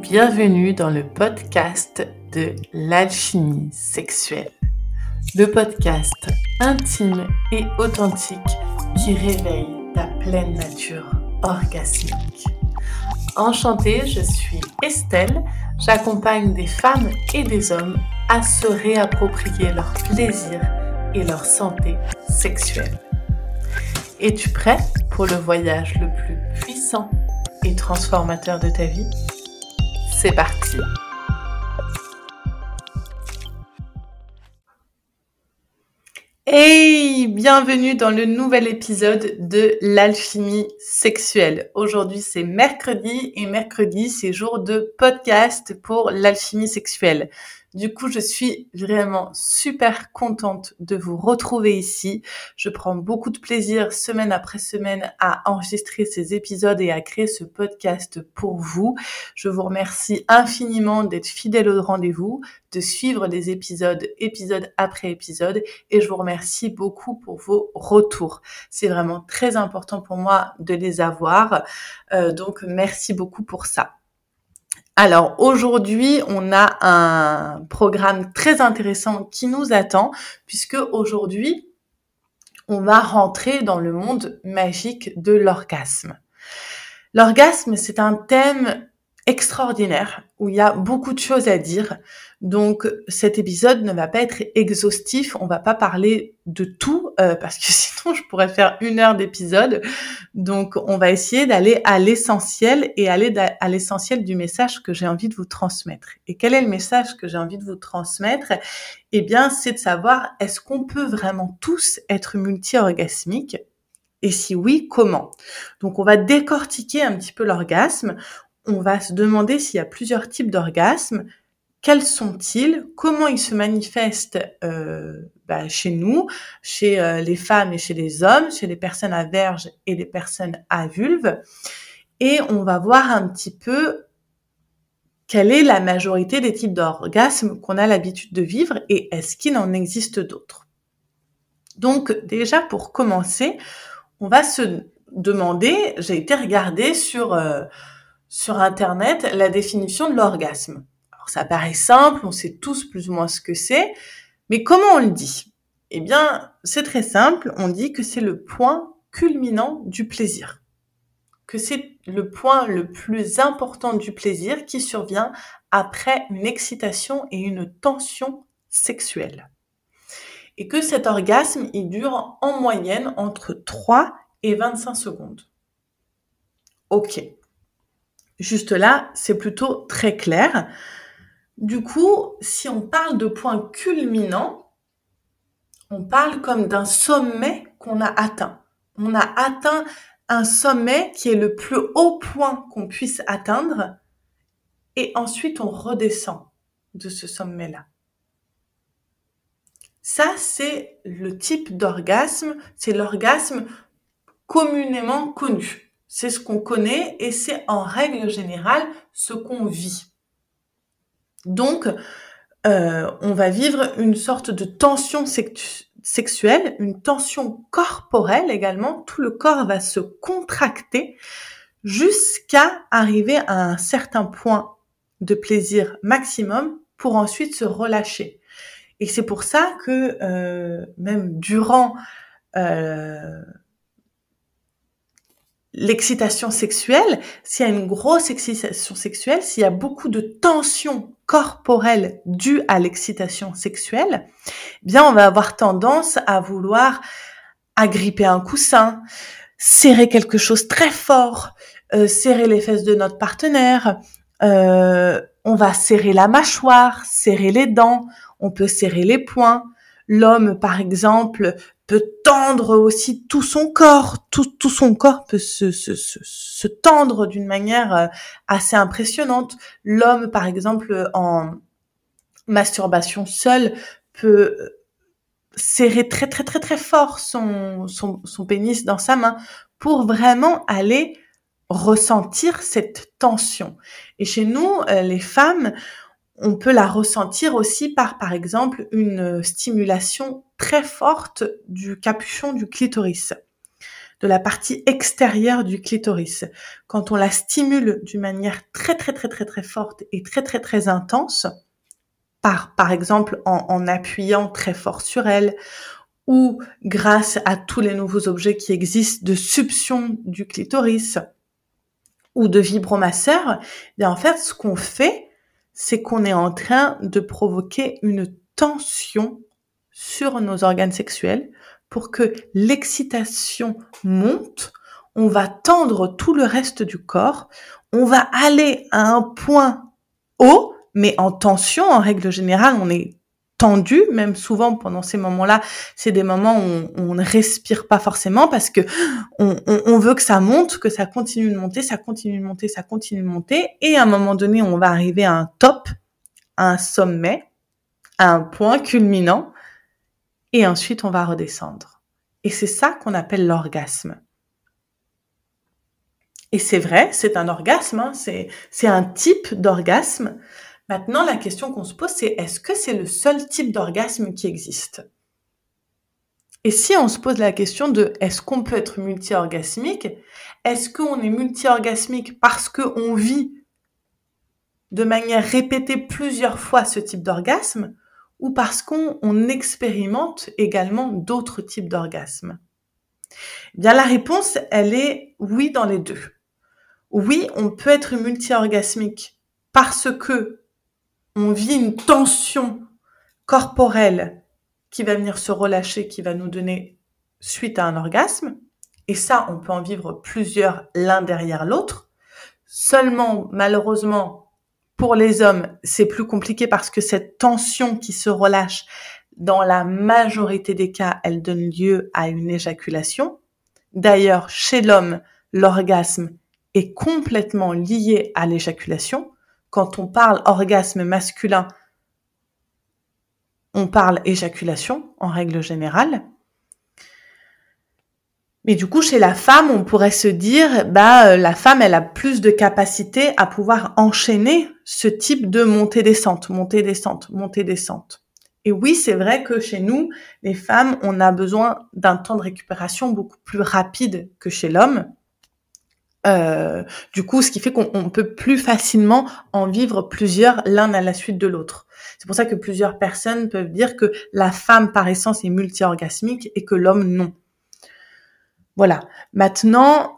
Bienvenue dans le podcast de l'alchimie sexuelle. Le podcast intime et authentique qui réveille ta pleine nature orgasmique. Enchantée, je suis Estelle. J'accompagne des femmes et des hommes à se réapproprier leur plaisir et leur santé sexuelle. Es-tu prêt pour le voyage le plus puissant et transformateur de ta vie? C'est parti bienvenue dans le nouvel épisode de l'alchimie sexuelle. Aujourd'hui c'est mercredi et mercredi c'est jour de podcast pour l'alchimie sexuelle. Du coup, je suis vraiment super contente de vous retrouver ici. Je prends beaucoup de plaisir semaine après semaine à enregistrer ces épisodes et à créer ce podcast pour vous. Je vous remercie infiniment d'être fidèle au rendez-vous, de suivre les épisodes épisode après épisode et je vous remercie beaucoup pour vos retours. C'est vraiment très important pour moi de les avoir. Euh, donc merci beaucoup pour ça. Alors aujourd'hui, on a un programme très intéressant qui nous attend puisque aujourd'hui, on va rentrer dans le monde magique de l'orgasme. L'orgasme, c'est un thème extraordinaire où il y a beaucoup de choses à dire. Donc cet épisode ne va pas être exhaustif, on va pas parler de tout euh, parce que sinon je pourrais faire une heure d'épisode. Donc on va essayer d'aller à l'essentiel et aller à l'essentiel du message que j'ai envie de vous transmettre. Et quel est le message que j'ai envie de vous transmettre? Eh bien c'est de savoir est-ce qu'on peut vraiment tous être multi-orgasmiques? Et si oui, comment? Donc on va décortiquer un petit peu l'orgasme, on va se demander s'il y a plusieurs types d'orgasmes, quels sont-ils, comment ils se manifestent euh, bah, chez nous, chez euh, les femmes et chez les hommes, chez les personnes à verge et les personnes à vulve, et on va voir un petit peu quelle est la majorité des types d'orgasmes qu'on a l'habitude de vivre et est-ce qu'il en existe d'autres? Donc déjà pour commencer, on va se demander, j'ai été regarder sur euh, sur internet la définition de l'orgasme ça paraît simple, on sait tous plus ou moins ce que c'est, mais comment on le dit? Eh bien, c'est très simple, on dit que c'est le point culminant du plaisir, que c'est le point le plus important du plaisir qui survient après une excitation et une tension sexuelle. Et que cet orgasme, il dure en moyenne entre 3 et 25 secondes. Ok. Juste là, c'est plutôt très clair. Du coup, si on parle de point culminant, on parle comme d'un sommet qu'on a atteint. On a atteint un sommet qui est le plus haut point qu'on puisse atteindre et ensuite on redescend de ce sommet-là. Ça, c'est le type d'orgasme, c'est l'orgasme communément connu. C'est ce qu'on connaît et c'est en règle générale ce qu'on vit. Donc, euh, on va vivre une sorte de tension sexuelle, une tension corporelle également. Tout le corps va se contracter jusqu'à arriver à un certain point de plaisir maximum pour ensuite se relâcher. Et c'est pour ça que euh, même durant euh, l'excitation sexuelle, s'il y a une grosse excitation sexuelle, s'il y a beaucoup de tension corporelle due à l'excitation sexuelle, eh bien on va avoir tendance à vouloir agripper un coussin, serrer quelque chose très fort, euh, serrer les fesses de notre partenaire, euh, on va serrer la mâchoire, serrer les dents, on peut serrer les poings. L'homme, par exemple, peut tendre aussi tout son corps, tout, tout son corps peut se, se, se, tendre d'une manière euh, assez impressionnante. L'homme, par exemple, en masturbation seul, peut euh, serrer très très très très fort son, son, son pénis dans sa main pour vraiment aller ressentir cette tension. Et chez nous, euh, les femmes, on peut la ressentir aussi par, par exemple, une stimulation très forte du capuchon du clitoris. de la partie extérieure du clitoris. Quand on la stimule d'une manière très très très très très forte et très très très intense, par, par exemple en, en appuyant très fort sur elle, ou grâce à tous les nouveaux objets qui existent de succion du clitoris ou de vibromasseur, eh en fait, ce qu'on fait, c'est qu'on est en train de provoquer une tension sur nos organes sexuels pour que l'excitation monte, on va tendre tout le reste du corps, on va aller à un point haut, mais en tension, en règle générale, on est tendu, même souvent pendant ces moments-là, c'est des moments où on, ne respire pas forcément parce que on, veut que ça monte, que ça continue de monter, ça continue de monter, ça continue de monter, et à un moment donné, on va arriver à un top, à un sommet, à un point culminant, et ensuite on va redescendre. Et c'est ça qu'on appelle l'orgasme. Et c'est vrai, c'est un orgasme, hein, c'est un type d'orgasme. Maintenant, la question qu'on se pose, c'est est-ce que c'est le seul type d'orgasme qui existe? Et si on se pose la question de est-ce qu'on peut être multi-orgasmique Est-ce qu'on est multi-orgasmique parce qu'on vit de manière répétée plusieurs fois ce type d'orgasme ou parce qu'on expérimente également d'autres types d'orgasmes? Eh Bien, la réponse, elle est oui dans les deux. Oui, on peut être multi-orgasmique parce que on vit une tension corporelle qui va venir se relâcher, qui va nous donner suite à un orgasme. Et ça, on peut en vivre plusieurs l'un derrière l'autre. Seulement, malheureusement, pour les hommes, c'est plus compliqué parce que cette tension qui se relâche, dans la majorité des cas, elle donne lieu à une éjaculation. D'ailleurs, chez l'homme, l'orgasme est complètement lié à l'éjaculation quand on parle orgasme masculin, on parle éjaculation en règle générale. Mais du coup, chez la femme, on pourrait se dire, bah, euh, la femme, elle a plus de capacité à pouvoir enchaîner ce type de montée-descente, montée-descente, montée-descente. Et oui, c'est vrai que chez nous, les femmes, on a besoin d'un temps de récupération beaucoup plus rapide que chez l'homme. Euh, du coup, ce qui fait qu'on peut plus facilement en vivre plusieurs l'un à la suite de l'autre. C'est pour ça que plusieurs personnes peuvent dire que la femme par essence est multi-orgasmique et que l'homme non. Voilà. Maintenant,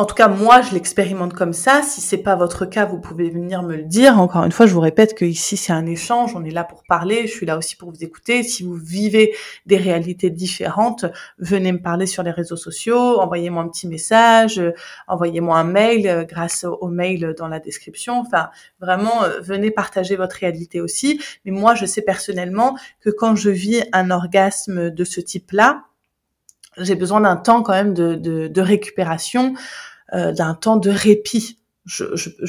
en tout cas, moi, je l'expérimente comme ça. Si c'est pas votre cas, vous pouvez venir me le dire. Encore une fois, je vous répète que ici, c'est un échange. On est là pour parler. Je suis là aussi pour vous écouter. Si vous vivez des réalités différentes, venez me parler sur les réseaux sociaux. Envoyez-moi un petit message. Envoyez-moi un mail euh, grâce au mail dans la description. Enfin, vraiment, euh, venez partager votre réalité aussi. Mais moi, je sais personnellement que quand je vis un orgasme de ce type-là, j'ai besoin d'un temps quand même de, de récupération euh, d'un temps de répit. Je,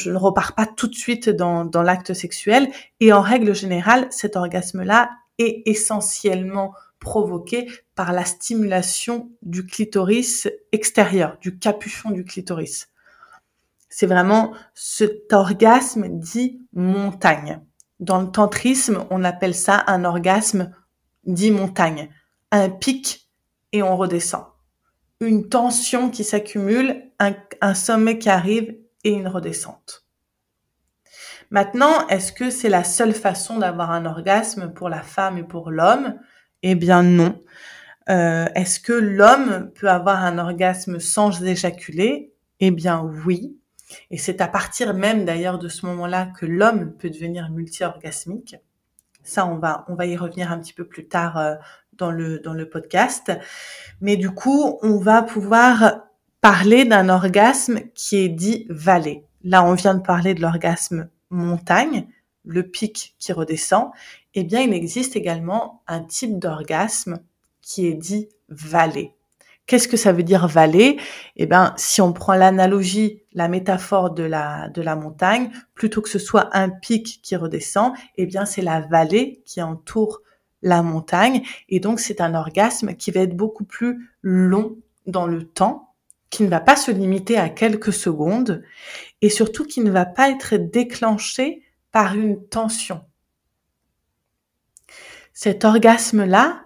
ne repars pas tout de suite dans, dans l'acte sexuel. Et en règle générale, cet orgasme-là est essentiellement provoqué par la stimulation du clitoris extérieur, du capuchon du clitoris. C'est vraiment cet orgasme dit montagne. Dans le tantrisme, on appelle ça un orgasme dit montagne. Un pic et on redescend une tension qui s'accumule, un, sommet qui arrive et une redescente. Maintenant, est-ce que c'est la seule façon d'avoir un orgasme pour la femme et pour l'homme? Eh bien non. Euh, est-ce que l'homme peut avoir un orgasme sans éjaculer? Eh bien oui. Et c'est à partir même d'ailleurs de ce moment-là que l'homme peut devenir multi-orgasmique. Ça, on va, on va y revenir un petit peu plus tard euh, dans le, dans le podcast. Mais du coup, on va pouvoir parler d'un orgasme qui est dit vallée. Là, on vient de parler de l'orgasme montagne, le pic qui redescend. Eh bien, il existe également un type d'orgasme qui est dit vallée. Qu'est-ce que ça veut dire vallée Eh bien, si on prend l'analogie, la métaphore de la, de la montagne, plutôt que ce soit un pic qui redescend, eh bien, c'est la vallée qui entoure la montagne. Et donc, c'est un orgasme qui va être beaucoup plus long dans le temps, qui ne va pas se limiter à quelques secondes et surtout qui ne va pas être déclenché par une tension. Cet orgasme-là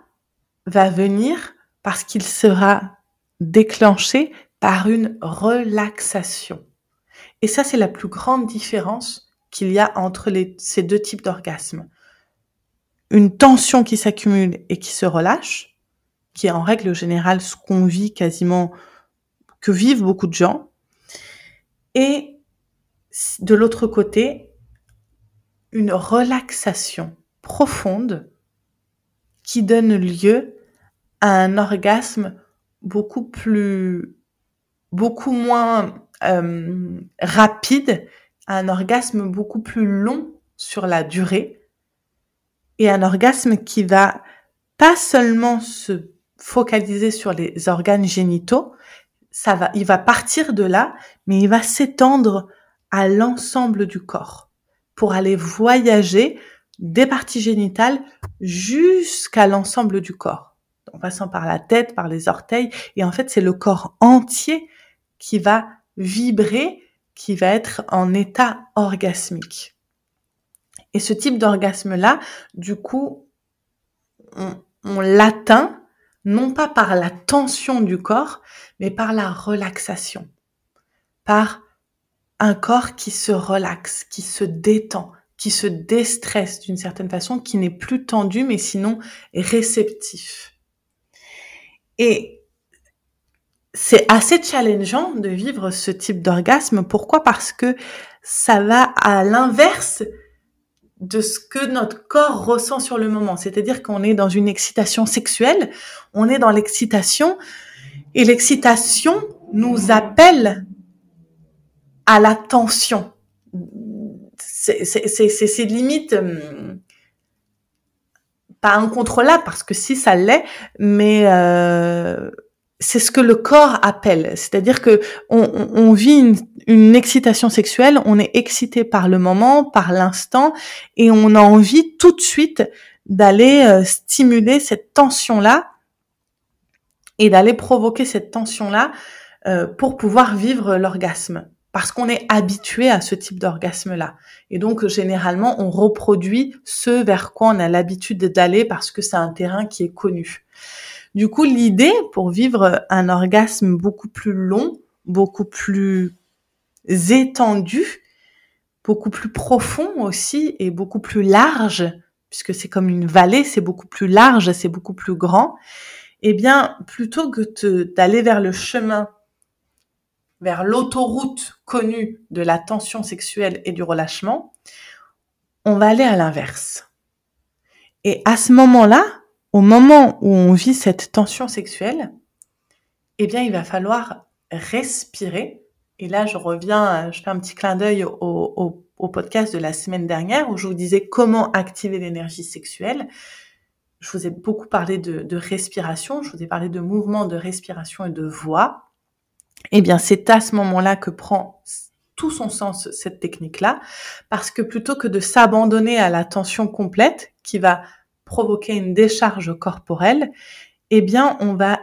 va venir parce qu'il sera déclenchés par une relaxation. Et ça, c'est la plus grande différence qu'il y a entre ces deux types d'orgasmes. Une tension qui s'accumule et qui se relâche, qui est en règle générale ce qu'on vit quasiment, que vivent beaucoup de gens. Et de l'autre côté, une relaxation profonde qui donne lieu à un orgasme beaucoup plus, beaucoup moins euh, rapide, un orgasme beaucoup plus long sur la durée et un orgasme qui va pas seulement se focaliser sur les organes génitaux, ça va, il va partir de là, mais il va s'étendre à l'ensemble du corps pour aller voyager des parties génitales jusqu'à l'ensemble du corps, en passant par la tête, par les orteils, et en fait c'est le corps entier qui va vibrer, qui va être en état orgasmique. Et ce type d'orgasme-là, du coup, on, l'atteint non pas par la tension du corps, mais par la relaxation, par un corps qui se relaxe, qui se détend, qui se déstresse d'une certaine façon, qui n'est plus tendu, mais sinon réceptif. Et c'est assez challengeant de vivre ce type d'orgasme. Pourquoi? Parce que ça va à l'inverse de ce que notre corps ressent sur le moment. C'est-à-dire qu'on est dans une excitation sexuelle, on est dans l'excitation, et l'excitation nous appelle à la tension. C'est limite euh, pas incontrôlable parce que si ça l'est, mais euh, c'est ce que le corps appelle. C'est-à-dire que on, vit une, excitation sexuelle, on est excité par le moment, par l'instant, et on a envie tout de suite d'aller euh, stimuler cette tension-là et d'aller provoquer cette tension-là pour pouvoir vivre l'orgasme parce qu'on est habitué à ce type d'orgasme-là. Et donc, généralement, on reproduit ce vers quoi on a l'habitude d'aller parce que c'est un terrain qui est connu. Du coup, l'idée pour vivre un orgasme beaucoup plus long, beaucoup plus étendu, beaucoup plus profond aussi et beaucoup plus large, puisque c'est comme une vallée, c'est beaucoup plus large, c'est beaucoup plus grand, eh bien, plutôt que d'aller vers le chemin vers l'autoroute connue de la tension sexuelle et du relâchement, on va aller à l'inverse. Et à ce moment-là, au moment où on vit cette tension sexuelle, eh bien, il va falloir respirer. Et là, je reviens, je fais un petit clin d'œil au, podcast de la semaine dernière où je vous disais comment activer l'énergie sexuelle. Je vous ai beaucoup parlé de, de respiration, je vous ai parlé de mouvements de respiration et de voix eh bien c'est à ce moment-là que prend tout son sens cette technique-là, parce que plutôt que de s'abandonner à la tension complète qui va provoquer une décharge corporelle, eh bien on va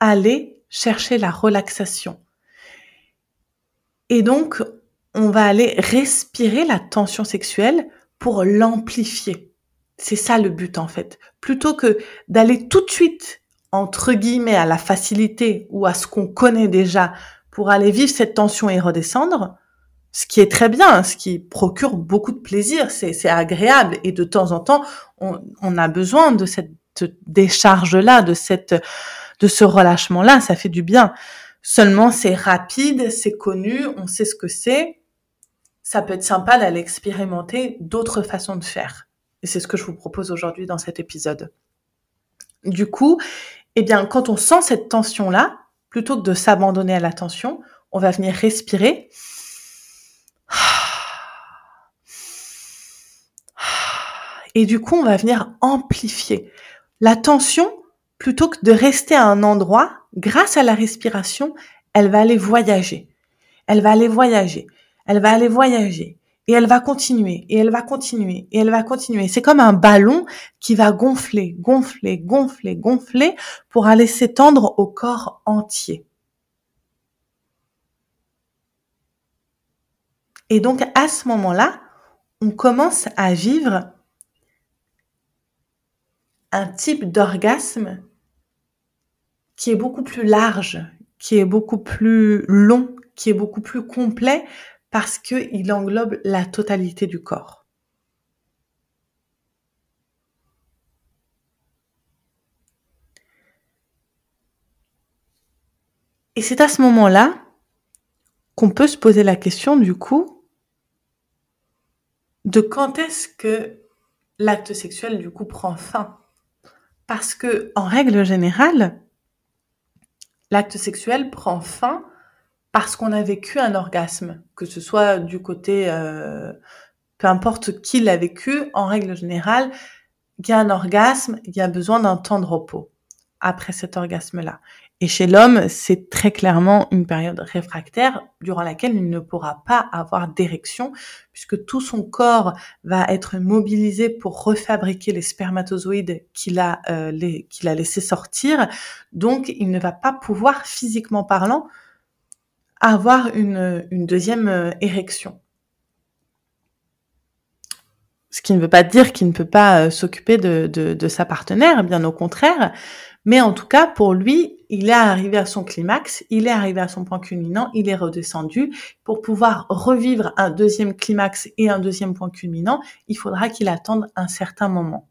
aller chercher la relaxation. Et donc on va aller respirer la tension sexuelle pour l'amplifier. C'est ça le but en fait. Plutôt que d'aller tout de suite entre guillemets, à la facilité ou à ce qu'on connaît déjà pour aller vivre cette tension et redescendre, ce qui est très bien, ce qui procure beaucoup de plaisir, c'est agréable et de temps en temps, on, a besoin de cette décharge-là, de de ce relâchement-là, ça fait du bien. Seulement, c'est rapide, c'est connu, on sait ce que c'est. Ça peut être sympa d'aller expérimenter d'autres façons de faire. Et c'est ce que je vous propose aujourd'hui dans cet épisode. Du coup, eh bien, quand on sent cette tension-là, plutôt que de s'abandonner à la tension, on va venir respirer. Et du coup, on va venir amplifier. La tension, plutôt que de rester à un endroit, grâce à la respiration, elle va aller voyager. Elle va aller voyager. Elle va aller voyager et elle va continuer, et elle va continuer, et elle va continuer. C'est comme un ballon qui va gonfler, gonfler, gonfler, gonfler pour aller s'étendre au corps entier. Et donc à ce moment-là, on commence à vivre un type d'orgasme qui est beaucoup plus large, qui est beaucoup plus long, qui est beaucoup plus complet parce qu'il englobe la totalité du corps. Et c'est à ce moment-là qu'on peut se poser la question du coup de quand est-ce que l'acte sexuel du coup prend fin? Parce que en règle générale, l'acte sexuel prend fin parce qu'on a vécu un orgasme, que ce soit du côté, euh, peu importe qui l'a vécu, en règle générale, il y a un orgasme, il y a besoin d'un temps de repos après cet orgasme-là. Et chez l'homme, c'est très clairement une période réfractaire durant laquelle il ne pourra pas avoir d'érection puisque tout son corps va être mobilisé pour refabriquer les spermatozoïdes qu'il a, euh, qu'il a laissé sortir. Donc, il ne va pas pouvoir, physiquement parlant, avoir une, deuxième euh, érection. Ce qui ne veut pas dire qu'il ne peut pas euh, s'occuper de sa partenaire, bien au contraire, mais en tout cas, pour lui, il est arrivé à son climax, il est arrivé à son point culminant, il est redescendu. Pour pouvoir revivre un deuxième climax et un deuxième point culminant, il faudra qu'il attende un certain moment.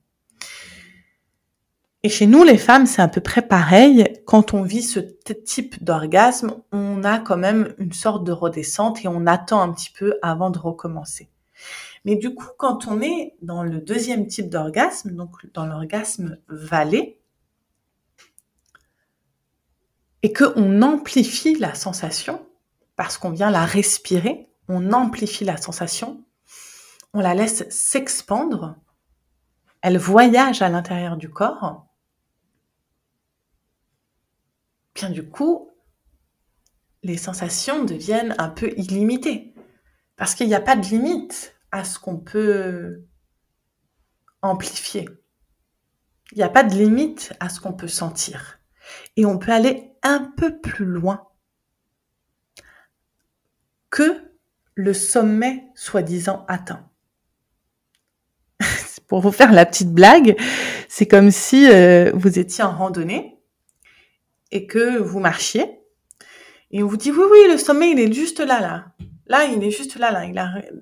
Et chez nous, les femmes, c'est à peu près pareil. Quand on vit ce type d'orgasme, on a quand même une sorte de redescente et on attend un petit peu avant de recommencer. Mais du coup, quand on est dans le deuxième type d'orgasme, donc dans l'orgasme vallée, et qu'on amplifie la sensation, parce qu'on vient la respirer, on amplifie la sensation, on la laisse s'expandre, elle voyage à l'intérieur du corps, bien du coup, les sensations deviennent un peu illimitées. Parce qu'il n'y a pas de limite à ce qu'on peut amplifier. Il n'y a pas de limite à ce qu'on peut sentir. Et on peut aller un peu plus loin que le sommet soi-disant atteint. Pour vous faire la petite blague, c'est comme si euh, vous étiez en randonnée et que vous marchiez. Et on vous dit oui oui le sommet il est juste là là. Là il est juste là là. Il,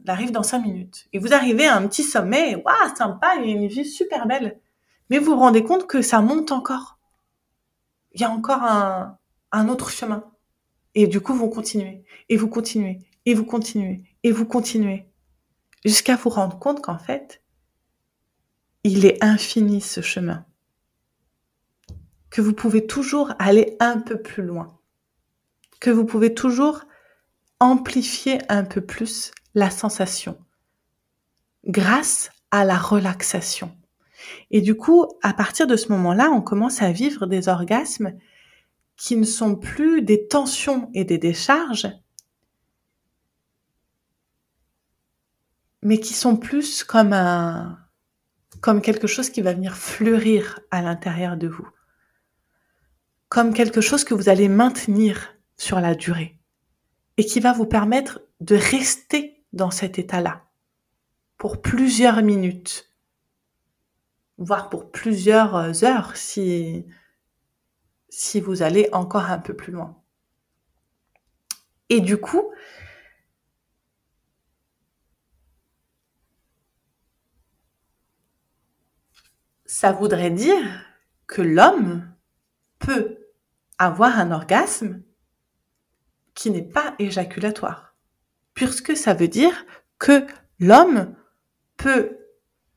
arrive dans cinq minutes. Et vous arrivez à un petit sommet waouh sympa il y a une vue super belle. Mais vous vous rendez compte que ça monte encore. Il y a encore un, un autre chemin. Et du coup, vous continuez, et vous continuez, et vous continuez, et vous continuez, jusqu'à vous rendre compte qu'en fait, il est infini ce chemin. Que vous pouvez toujours aller un peu plus loin. Que vous pouvez toujours amplifier un peu plus la sensation grâce à la relaxation. Et du coup, à partir de ce moment-là, on commence à vivre des orgasmes qui ne sont plus des tensions et des décharges, mais qui sont plus comme un, comme quelque chose qui va venir fleurir à l'intérieur de vous. Comme quelque chose que vous allez maintenir sur la durée et qui va vous permettre de rester dans cet état-là pour plusieurs minutes voire pour plusieurs heures si, si vous allez encore un peu plus loin. Et du coup, ça voudrait dire que l'homme peut avoir un orgasme qui n'est pas éjaculatoire. Puisque ça veut dire que l'homme peut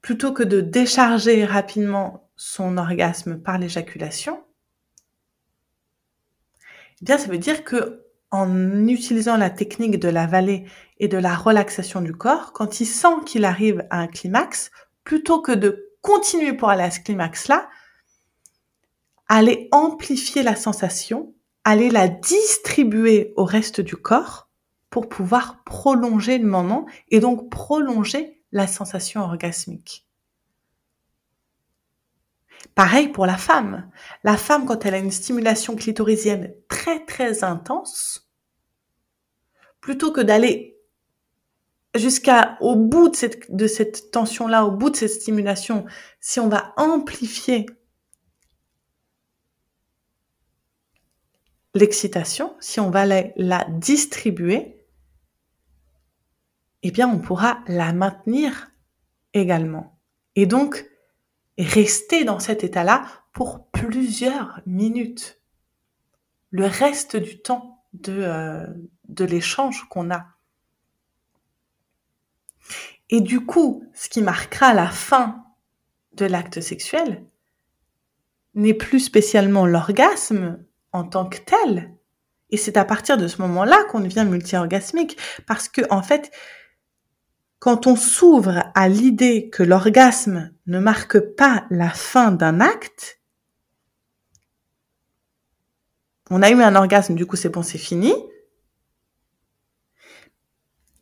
plutôt que de décharger rapidement son orgasme par l'éjaculation, eh bien, ça veut dire que en utilisant la technique de la vallée et de la relaxation du corps, quand il sent qu'il arrive à un climax, plutôt que de continuer pour aller à ce climax-là, aller amplifier la sensation, aller la distribuer au reste du corps pour pouvoir prolonger le moment et donc prolonger la sensation orgasmique. Pareil pour la femme. La femme, quand elle a une stimulation clitorisienne très très intense, plutôt que d'aller jusqu'à au bout de cette, de cette tension-là, au bout de cette stimulation, si on va amplifier l'excitation, si on va la, distribuer, eh bien, on pourra la maintenir également. Et donc, rester dans cet état-là pour plusieurs minutes. Le reste du temps de, euh, de l'échange qu'on a. Et du coup, ce qui marquera la fin de l'acte sexuel n'est plus spécialement l'orgasme en tant que tel. Et c'est à partir de ce moment-là qu'on devient multi-orgasmique. Parce que, en fait, quand on s'ouvre à l'idée que l'orgasme ne marque pas la fin d'un acte, on a eu un orgasme, du coup c'est bon, c'est fini.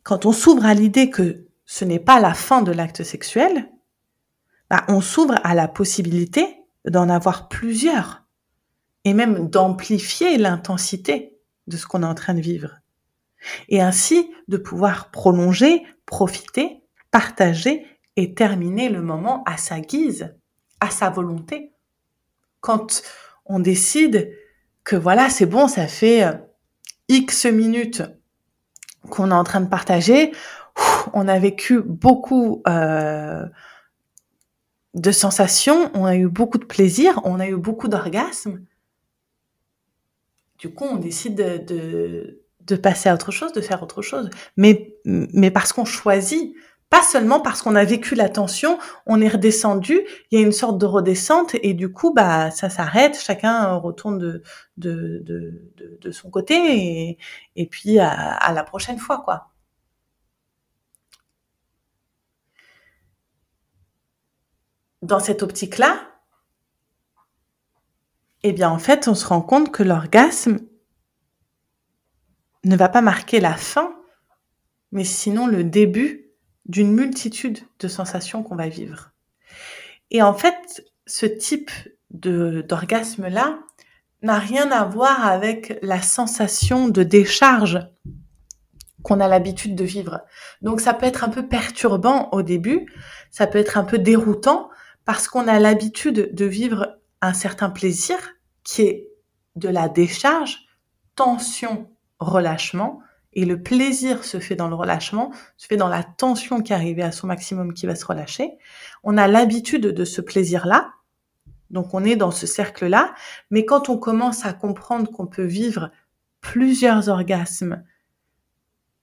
Quand on s'ouvre à l'idée que ce n'est pas la fin de l'acte sexuel, bah, on s'ouvre à la possibilité d'en avoir plusieurs et même d'amplifier l'intensité de ce qu'on est en train de vivre. Et ainsi de pouvoir prolonger, profiter, partager et terminer le moment à sa guise, à sa volonté. Quand on décide que voilà, c'est bon, ça fait euh, X minutes qu'on est en train de partager, on a vécu beaucoup euh, de sensations, on a eu beaucoup de plaisir, on a eu beaucoup d'orgasmes. Du coup, on décide de, passer à autre chose, de faire autre chose. Mais, parce qu'on choisit, pas seulement parce qu'on a vécu la tension, on est redescendu, il y a une sorte de redescente et du coup, bah, ça s'arrête, chacun retourne de, son côté et, et puis à, à la prochaine fois, quoi. Dans cette optique-là, eh bien, en fait, on se rend compte que l'orgasme, ne va pas marquer la fin, mais sinon le début d'une multitude de sensations qu'on va vivre. Et en fait, ce type d'orgasme-là n'a rien à voir avec la sensation de décharge qu'on a l'habitude de vivre. Donc ça peut être un peu perturbant au début, ça peut être un peu déroutant parce qu'on a l'habitude de vivre un certain plaisir qui est de la décharge, tension relâchement. Et le plaisir se fait dans le relâchement, se fait dans la tension qui arrive à son maximum qui va se relâcher. On a l'habitude de ce plaisir-là. Donc on est dans ce cercle-là. Mais quand on commence à comprendre qu'on peut vivre plusieurs orgasmes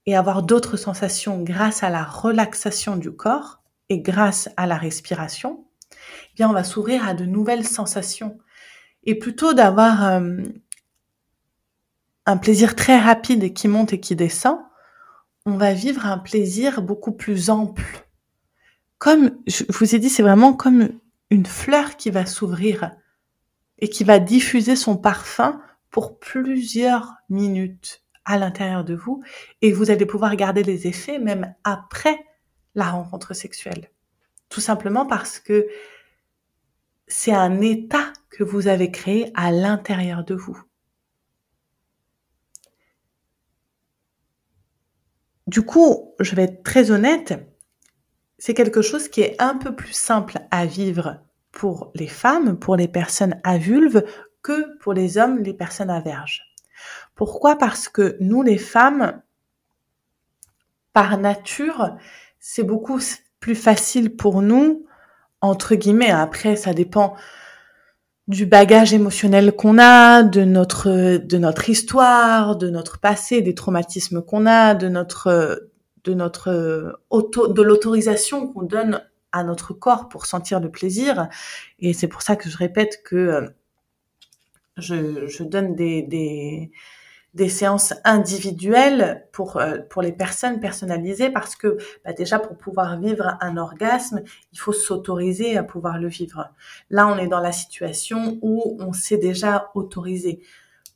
et avoir d'autres sensations grâce à la relaxation du corps et grâce à la respiration, eh bien on va s'ouvrir à de nouvelles sensations. Et plutôt d'avoir euh, un plaisir très rapide qui monte et qui descend, on va vivre un plaisir beaucoup plus ample. Comme je vous ai dit, c'est vraiment comme une fleur qui va s'ouvrir et qui va diffuser son parfum pour plusieurs minutes à l'intérieur de vous et vous allez pouvoir garder les effets même après la rencontre sexuelle. Tout simplement parce que c'est un état que vous avez créé à l'intérieur de vous. Du coup, je vais être très honnête, c'est quelque chose qui est un peu plus simple à vivre pour les femmes, pour les personnes à vulve, que pour les hommes, les personnes à verge. Pourquoi? Parce que nous, les femmes, par nature, c'est beaucoup plus facile pour nous, entre guillemets. Après, ça dépend du bagage émotionnel qu'on a, de notre de notre histoire, de notre passé, des traumatismes qu'on a, de notre de notre auto de l'autorisation qu'on donne à notre corps pour sentir le plaisir. Et c'est pour ça que je répète que euh, je, je donne des, des des séances individuelles pour euh, pour les personnes personnalisées parce que bah déjà pour pouvoir vivre un orgasme, il faut s'autoriser à pouvoir le vivre. Là, on est dans la situation où on s'est déjà autorisé.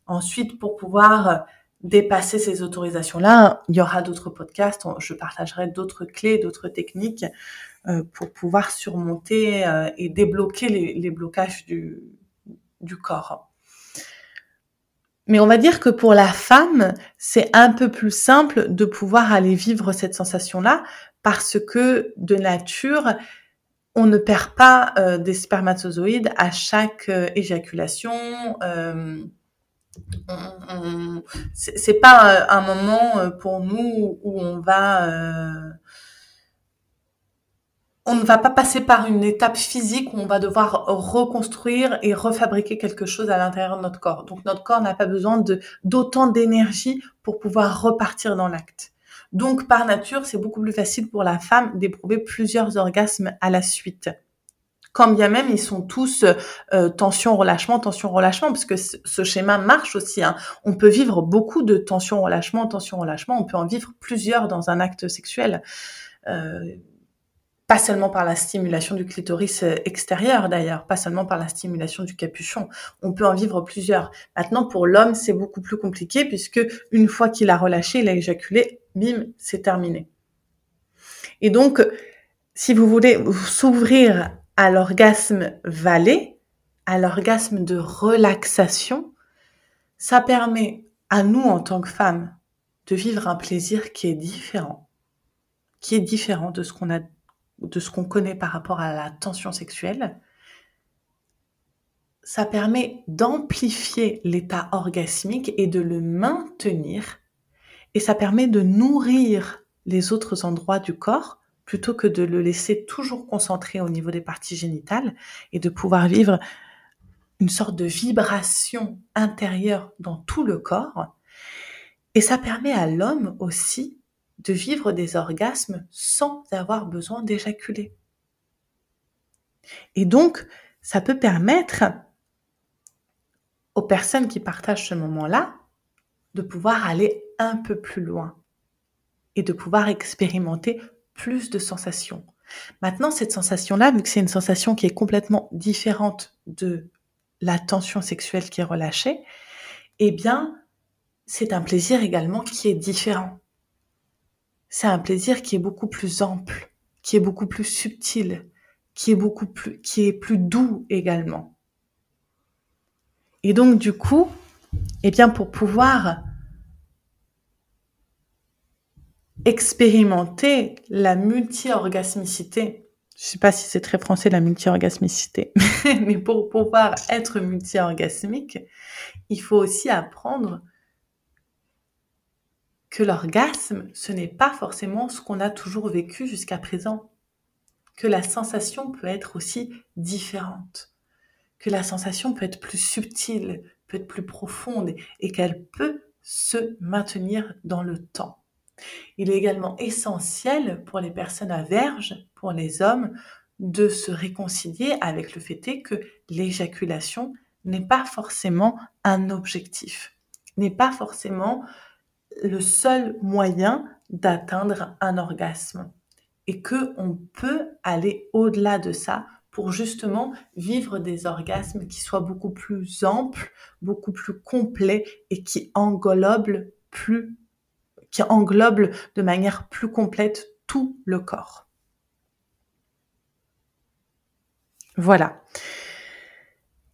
Ensuite, pour pouvoir dépasser ces autorisations-là, il y aura d'autres podcasts, je partagerai d'autres clés, d'autres techniques euh, pour pouvoir surmonter euh, et débloquer les, les blocages du, du corps. Mais on va dire que pour la femme, c'est un peu plus simple de pouvoir aller vivre cette sensation-là parce que de nature, on ne perd pas euh, des spermatozoïdes à chaque euh, éjaculation. Euh, c'est pas un moment pour nous où on va on ne va pas passer par une étape physique où on va devoir reconstruire et refabriquer quelque chose à l'intérieur de notre corps. Donc notre corps n'a pas besoin d'autant d'énergie pour pouvoir repartir dans l'acte. Donc par nature, c'est beaucoup plus facile pour la femme d'éprouver plusieurs orgasmes à la suite. Quand bien même ils sont tous euh, tension relâchement tension relâchement parce que ce schéma marche aussi. Hein. On peut vivre beaucoup de tension relâchement tension relâchement. On peut en vivre plusieurs dans un acte sexuel. Euh, pas seulement par la stimulation du clitoris euh, extérieur d'ailleurs, pas seulement par la stimulation du capuchon. On peut en vivre plusieurs. Maintenant, pour l'homme, c'est beaucoup plus compliqué puisque une fois qu'il a relâché, il a éjaculé, bim, c'est terminé. Et donc, si vous voulez s'ouvrir à l'orgasme valé, à l'orgasme de relaxation, ça permet à nous en tant que femmes de vivre un plaisir qui est différent, qui est différent de ce qu'on a de ce qu'on connaît par rapport à la tension sexuelle, ça permet d'amplifier l'état orgasmique et de le maintenir. Et ça permet de nourrir les autres endroits du corps plutôt que de le laisser toujours concentré au niveau des parties génitales et de pouvoir vivre une sorte de vibration intérieure dans tout le corps. Et ça permet à l'homme aussi de vivre des orgasmes sans avoir besoin d'éjaculer. Et donc, ça peut permettre aux personnes qui partagent ce moment-là de pouvoir aller un peu plus loin et de pouvoir expérimenter plus de sensations. Maintenant, cette sensation-là, vu que c'est une sensation qui est complètement différente de la tension sexuelle qui est relâchée, eh bien, c'est un plaisir également qui est différent c'est un plaisir qui est beaucoup plus ample, qui est beaucoup plus subtil, qui est beaucoup plus, qui est plus doux également. Et donc, du coup, eh bien, pour pouvoir expérimenter la multi-orgasmicité, je sais pas si c'est très français la multi-orgasmicité, mais pour pouvoir être multi-orgasmique, il faut aussi apprendre que l'orgasme, ce n'est pas forcément ce qu'on a toujours vécu jusqu'à présent, que la sensation peut être aussi différente, que la sensation peut être plus subtile, peut être plus profonde et qu'elle peut se maintenir dans le temps. Il est également essentiel pour les personnes à verge, pour les hommes, de se réconcilier avec le fait que l'éjaculation n'est pas forcément un objectif, n'est pas forcément le seul moyen d'atteindre un orgasme et que on peut aller au-delà de ça pour justement vivre des orgasmes qui soient beaucoup plus amples, beaucoup plus complets et qui englobent plus qui englobent de manière plus complète tout le corps. Voilà.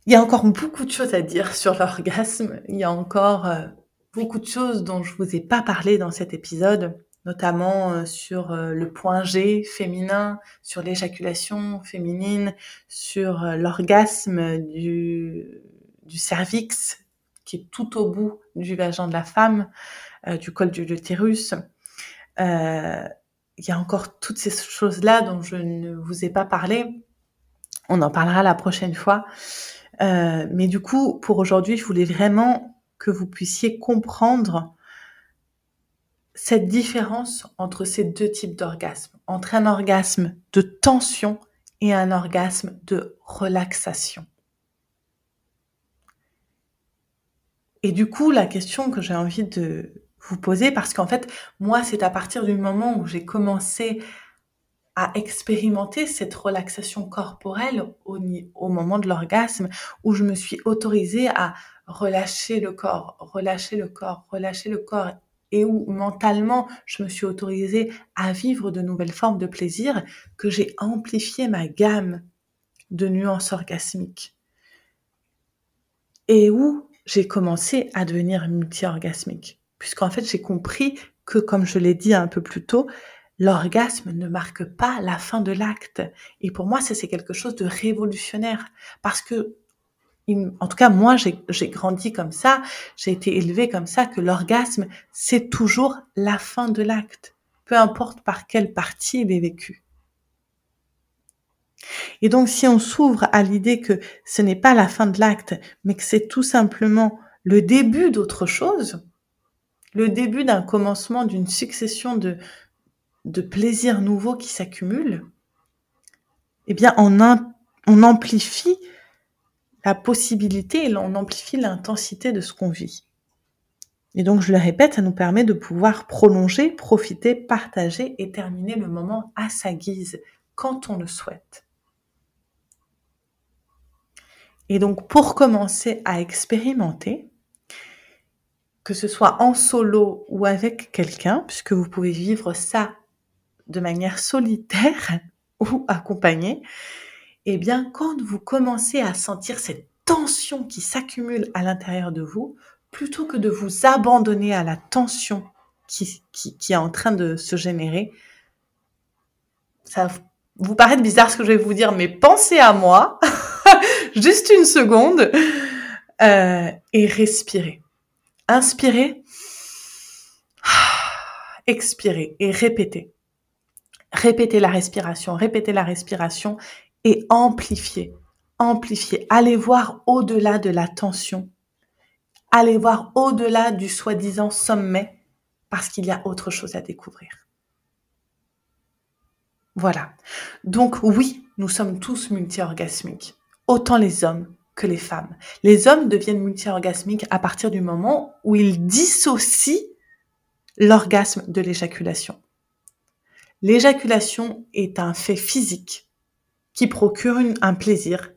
Il y a encore beaucoup de choses à dire sur l'orgasme. Il y a encore euh, beaucoup de choses dont je vous ai pas parlé dans cet épisode, notamment euh, sur euh, le point G féminin, sur l'éjaculation féminine, sur euh, l'orgasme du, du cervix qui est tout au bout du vagin de la femme, du col du utérus. Il y a encore toutes ces choses-là dont je ne vous ai pas parlé. On en parlera la prochaine fois. mais du coup, pour aujourd'hui, je voulais vraiment que vous puissiez comprendre cette différence entre ces deux types d'orgasmes, entre un orgasme de tension et un orgasme de relaxation. Et du coup, la question que j'ai envie de vous poser, parce qu'en fait, moi, c'est à partir du moment où j'ai commencé à expérimenter cette relaxation corporelle au, moment de l'orgasme, où je me suis autorisée à relâcher le corps, relâcher le corps, relâcher le corps, et où mentalement je me suis autorisée à vivre de nouvelles formes de plaisir, que j'ai amplifié ma gamme de nuances orgasmiques. Et où j'ai commencé à devenir multi-orgasmique. Puisqu'en fait, j'ai compris que, comme je l'ai dit un peu plus tôt, l'orgasme ne marque pas la fin de l'acte. Et pour moi, ça, c'est quelque chose de révolutionnaire. Parce que en tout cas, moi, j'ai grandi comme ça, j'ai été élevée comme ça, que l'orgasme, c'est toujours la fin de l'acte, peu importe par quelle partie il est vécu. Et donc, si on s'ouvre à l'idée que ce n'est pas la fin de l'acte, mais que c'est tout simplement le début d'autre chose, le début d'un commencement d'une succession de, plaisirs nouveaux qui s'accumulent, eh bien, on amplifie la possibilité et on amplifie l'intensité de ce qu'on vit. Et donc, je le répète, ça nous permet de pouvoir prolonger, profiter, partager et terminer le moment à sa guise, quand on le souhaite. Et donc, pour commencer à expérimenter, que ce soit en solo ou avec quelqu'un, puisque vous pouvez vivre ça de manière solitaire ou accompagnée, eh bien, quand vous commencez à sentir cette tension qui s'accumule à l'intérieur de vous, plutôt que de vous abandonner à la tension qui, est en train de se générer, ça vous paraît bizarre ce que je vais vous dire, mais pensez à moi, juste une seconde, euh, et respirez. Inspirez, expirez et répétez. Répétez la respiration, répétez la respiration et amplifier, amplifier. Allez voir au-delà de la tension. Allez voir au-delà du soi-disant sommet parce qu'il y a autre chose à découvrir. Voilà. Donc oui, nous sommes tous multi-orgasmiques, autant les hommes que les femmes. Les hommes deviennent multi-orgasmiques à partir du moment où ils dissocient l'orgasme de l'éjaculation. L'éjaculation est un fait physique qui procure un plaisir,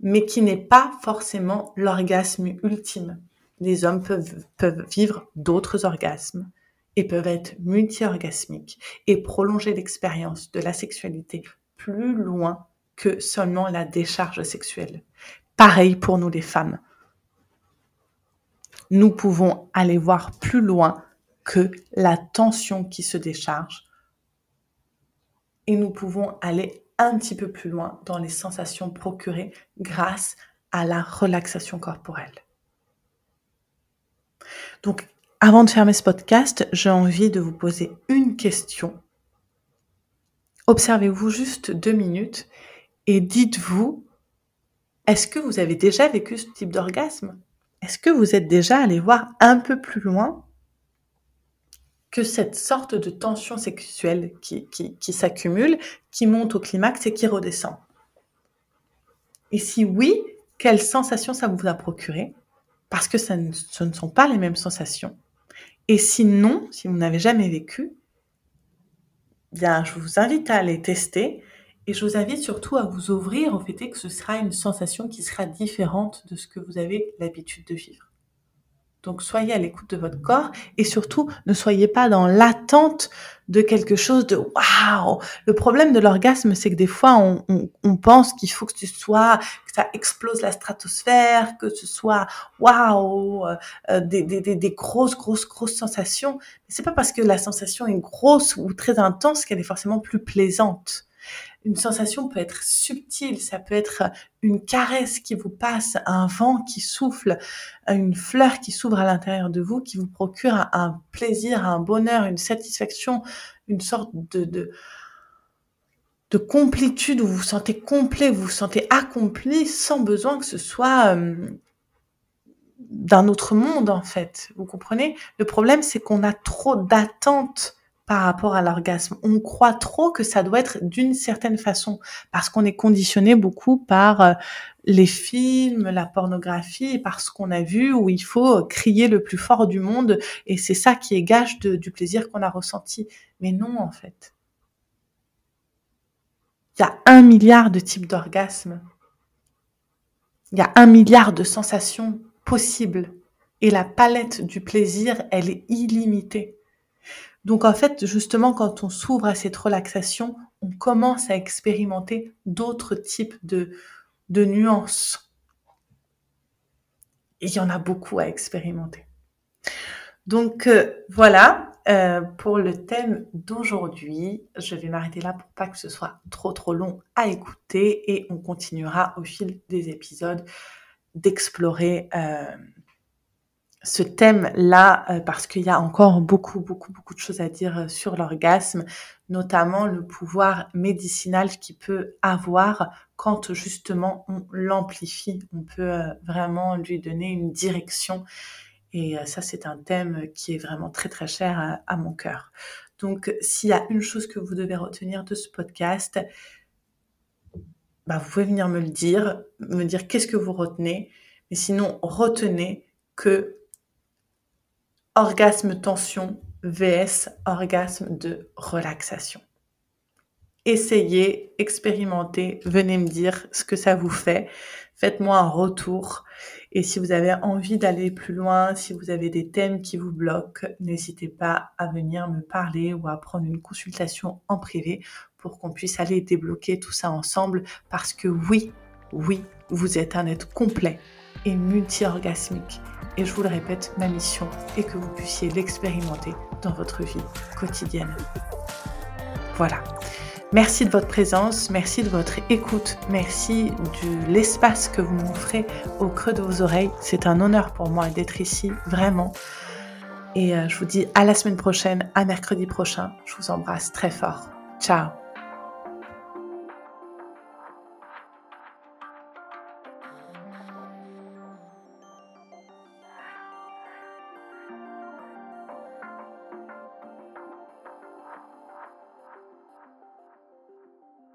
mais qui n'est pas forcément l'orgasme ultime. Les hommes peuvent, peuvent vivre d'autres orgasmes et peuvent être multi-orgasmiques et prolonger l'expérience de la sexualité plus loin que seulement la décharge sexuelle. Pareil pour nous les femmes. Nous pouvons aller voir plus loin que la tension qui se décharge et nous pouvons aller un petit peu plus loin dans les sensations procurées grâce à la relaxation corporelle. Donc, avant de fermer ce podcast, j'ai envie de vous poser une question. Observez-vous juste deux minutes et dites-vous, est-ce que vous avez déjà vécu ce type d'orgasme? Est-ce que vous êtes déjà allé voir un peu plus loin que cette sorte de tension sexuelle qui, qui, s'accumule, qui monte au climax et qui redescend Et si oui, quelle sensation ça vous a procuré Parce que ça ce ne sont pas les mêmes sensations. Et si non, si vous n'avez jamais vécu, bien, je vous invite à aller tester et je vous invite surtout à vous ouvrir au fait que ce sera une sensation qui sera différente de ce que vous avez l'habitude de vivre. Donc soyez à l'écoute de votre corps et surtout ne soyez pas dans l'attente de quelque chose de waouh. Le problème de l'orgasme, c'est que des fois on, on, pense qu'il faut que tu sois, que ça explose la stratosphère, que ce soit waouh, euh, des, des, des, des, grosses grosses grosses sensations. Mais c'est pas parce que la sensation est grosse ou très intense qu'elle est forcément plus plaisante une sensation peut être subtile, ça peut être une caresse qui vous passe, un vent qui souffle, une fleur qui s'ouvre à l'intérieur de vous, qui vous procure un, plaisir, un bonheur, une satisfaction, une sorte de, de, de complétude où vous vous sentez complet, vous vous sentez accompli sans besoin que ce soit euh, d'un autre monde en fait. Vous comprenez? Le problème c'est qu'on a trop d'attentes par rapport à l'orgasme. On croit trop que ça doit être d'une certaine façon parce qu'on est conditionné beaucoup par euh, les films, la pornographie par ce qu'on a vu où il faut crier le plus fort du monde et c'est ça qui est gage du plaisir qu'on a ressenti. Mais non, en fait. Il y a un milliard de types d'orgasmes. Il y a un milliard de sensations possibles. Et la palette du plaisir, elle est illimitée. Donc en fait, justement, quand on s'ouvre à cette relaxation, on commence à expérimenter d'autres types de, de nuances. Il y en a beaucoup à expérimenter. Donc euh, voilà euh, pour le thème d'aujourd'hui. Je vais m'arrêter là pour pas que ce soit trop trop long à écouter et on continuera au fil des épisodes d'explorer euh, ce thème-là euh, parce qu'il y a encore beaucoup, beaucoup, beaucoup de choses à dire euh, sur l'orgasme, notamment le pouvoir médicinal qu'il peut avoir quand justement on l'amplifie. On peut euh, vraiment lui donner une direction. Et ça, c'est un thème qui est vraiment très, très cher à, mon cœur. Donc, s'il y a une chose que vous devez retenir de ce podcast, bah, vous pouvez venir me le dire, me dire qu'est-ce que vous retenez. Mais sinon, retenez que orgasme tension vs orgasme de relaxation. Essayez, expérimentez, venez me dire ce que ça vous fait. Faites-moi un retour. Et si vous avez envie d'aller plus loin, si vous avez des thèmes qui vous bloquent, n'hésitez pas à venir me parler ou à prendre une consultation en privé pour qu'on puisse aller débloquer tout ça ensemble. Parce que oui, oui, vous êtes un être complet et multi-orgasmique. Et je vous le répète, ma mission est que vous puissiez l'expérimenter dans votre vie quotidienne. Voilà. Merci de votre présence, merci de votre écoute, merci de l'espace que vous m'offrez au creux de vos oreilles. C'est un honneur pour moi d'être ici, vraiment. Et euh, je vous dis à la semaine prochaine, à mercredi prochain. Je vous embrasse très fort. Ciao